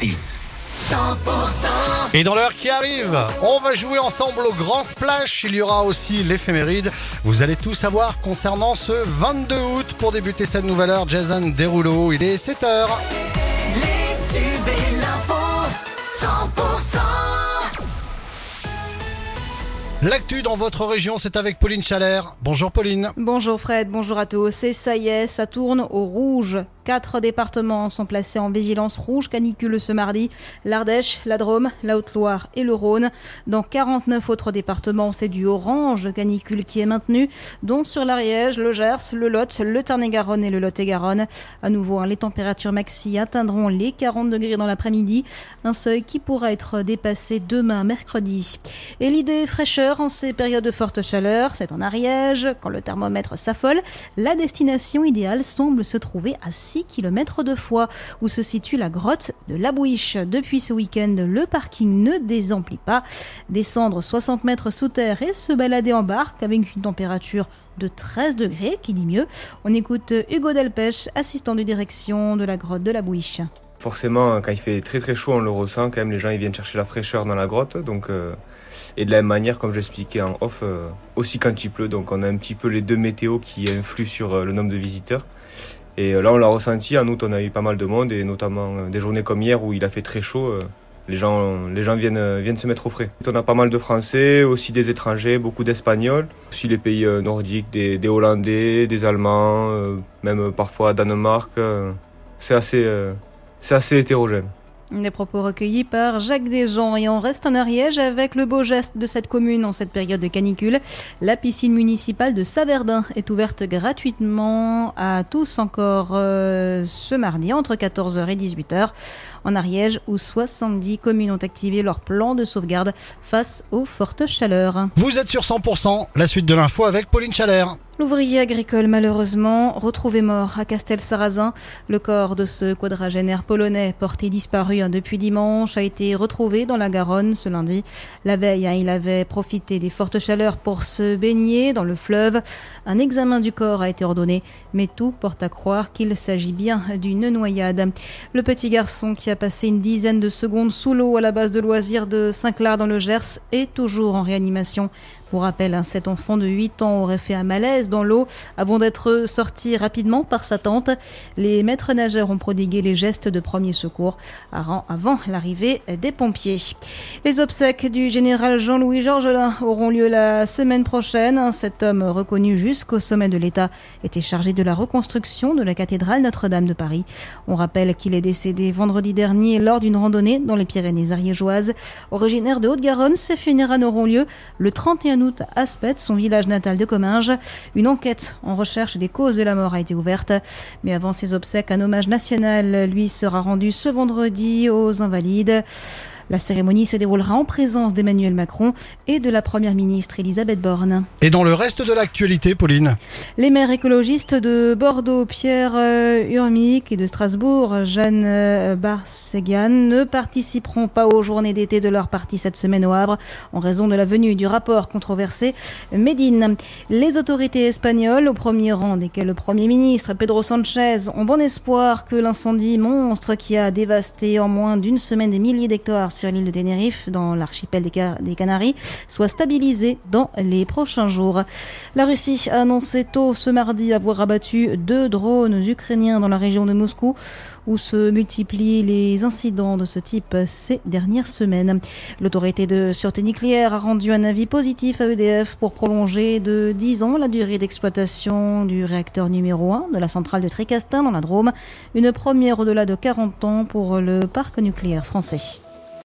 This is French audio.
6. 100% Et dans l'heure qui arrive, on va jouer ensemble au Grand Splash. Il y aura aussi l'éphéméride. Vous allez tout savoir concernant ce 22 août. Pour débuter cette nouvelle heure, Jason Derulo, il est 7h. Les tubes et l'info 100% L'actu dans votre région, c'est avec Pauline Chalère. Bonjour Pauline. Bonjour Fred, bonjour à tous. Et ça y est, ça tourne au rouge. Quatre départements sont placés en vigilance rouge canicule ce mardi. L'Ardèche, la Drôme, la Haute-Loire et le Rhône. Dans 49 autres départements, c'est du orange canicule qui est maintenu, dont sur l'Ariège, le Gers, le Lot, le Tarn-et-Garonne et le Lot-et-Garonne. À nouveau, hein, les températures maxi atteindront les 40 degrés dans l'après-midi, un seuil qui pourra être dépassé demain mercredi. Et l'idée fraîcheur en ces périodes de forte chaleur, c'est en Ariège, quand le thermomètre s'affole, la destination idéale semble se trouver à 6 km de Foix, où se situe la grotte de la Bouiche. Depuis ce week-end, le parking ne désemplit pas. Descendre 60 mètres sous terre et se balader en barque avec une température de 13 degrés, qui dit mieux. On écoute Hugo Delpech, assistant de direction de la grotte de la Bouiche. Forcément, quand il fait très très chaud, on le ressent. Quand même, les gens ils viennent chercher la fraîcheur dans la grotte. Donc, euh, et de la même manière, comme j'expliquais en off, euh, aussi quand il pleut. Donc, on a un petit peu les deux météos qui influent sur euh, le nombre de visiteurs. Et euh, là, on l'a ressenti. En août, on a eu pas mal de monde, et notamment euh, des journées comme hier où il a fait très chaud. euh, les gens, les gens viennent, viennent se mettre au frais. On a pas mal de Français, aussi des étrangers, beaucoup d'Espagnols, aussi les pays nordiques, des, des Hollandais, des Allemands, même parfois Danemark. c'est assez, c'est assez hétérogène. Des propos recueillis par Jacques Desjans et on reste en Ariège avec le beau geste de cette commune en cette période de canicule. La piscine municipale de Saverdin est ouverte gratuitement à tous encore euh, ce mardi entre 14h et 18h en Ariège où 70 communes ont activé leur plan de sauvegarde face aux fortes chaleurs. Vous êtes sur 100%, la suite de l'info avec Pauline Chalère. L'ouvrier agricole, malheureusement, retrouvé mort à Castel-Sarrazin. Le corps de ce quadragénaire polonais, porté disparu hein, depuis dimanche, a été retrouvé dans la Garonne ce lundi. La veille, hein, il avait profité des fortes chaleurs pour se baigner dans le fleuve. Un examen du corps a été ordonné, mais tout porte à croire qu'il s'agit bien d'une noyade. Le petit garçon qui a passé une dizaine de secondes sous l'eau à la base de loisirs de Saint-Clar dans le Gers est toujours en réanimation. Pour rappel, hein, cet enfant de 8 ans aurait fait un malaise dans l'eau avant d'être sorti rapidement par sa tante. Les maîtres nageurs ont prodigué les gestes de premier secours avant l'arrivée des pompiers. Les obsèques du général Jean-Louis Georgelin auront lieu la semaine prochaine. Cet homme reconnu jusqu'au sommet de l'État était chargé de la reconstruction de la cathédrale Notre-Dame de Paris. On rappelle qu'il est décédé vendredi dernier lors d'une randonnée dans les Pyrénées ariégeoises. Originaire de Haute-Garonne, ses funérailles auront lieu le 31 août à Spet, son village natal de Comminges. Une enquête en recherche des causes de la mort a été ouverte. Mais avant ses obsèques, un hommage national lui sera rendu ce vendredi aux Invalides. La cérémonie se déroulera en présence d'Emmanuel Macron et de la première ministre Elisabeth Borne. Et dans le reste de l'actualité, Pauline Les maires écologistes de Bordeaux, Pierre euh, Urmic et de Strasbourg, Jeanne euh, Barsegan, ne participeront pas aux journées d'été de leur parti cette semaine au Havre en raison de la venue du rapport controversé Médine. Les autorités espagnoles, au premier rang desquelles le Premier ministre Pedro Sanchez, ont bon espoir que l'incendie monstre qui a dévasté en moins d'une semaine des milliers d'hectares sur l'île de Tenerife, dans l'archipel des, des Canaries, soit stabilisé dans les prochains jours. La Russie a annoncé tôt ce mardi avoir abattu deux drones ukrainiens dans la région de Moscou, où se multiplient les incidents de ce type ces dernières semaines. L'autorité de sûreté nucléaire a rendu un avis positif à EDF pour prolonger de 10 ans la durée d'exploitation du réacteur numéro 1 de la centrale de Tricastin dans la Drôme, une première au-delà de 40 ans pour le parc nucléaire français.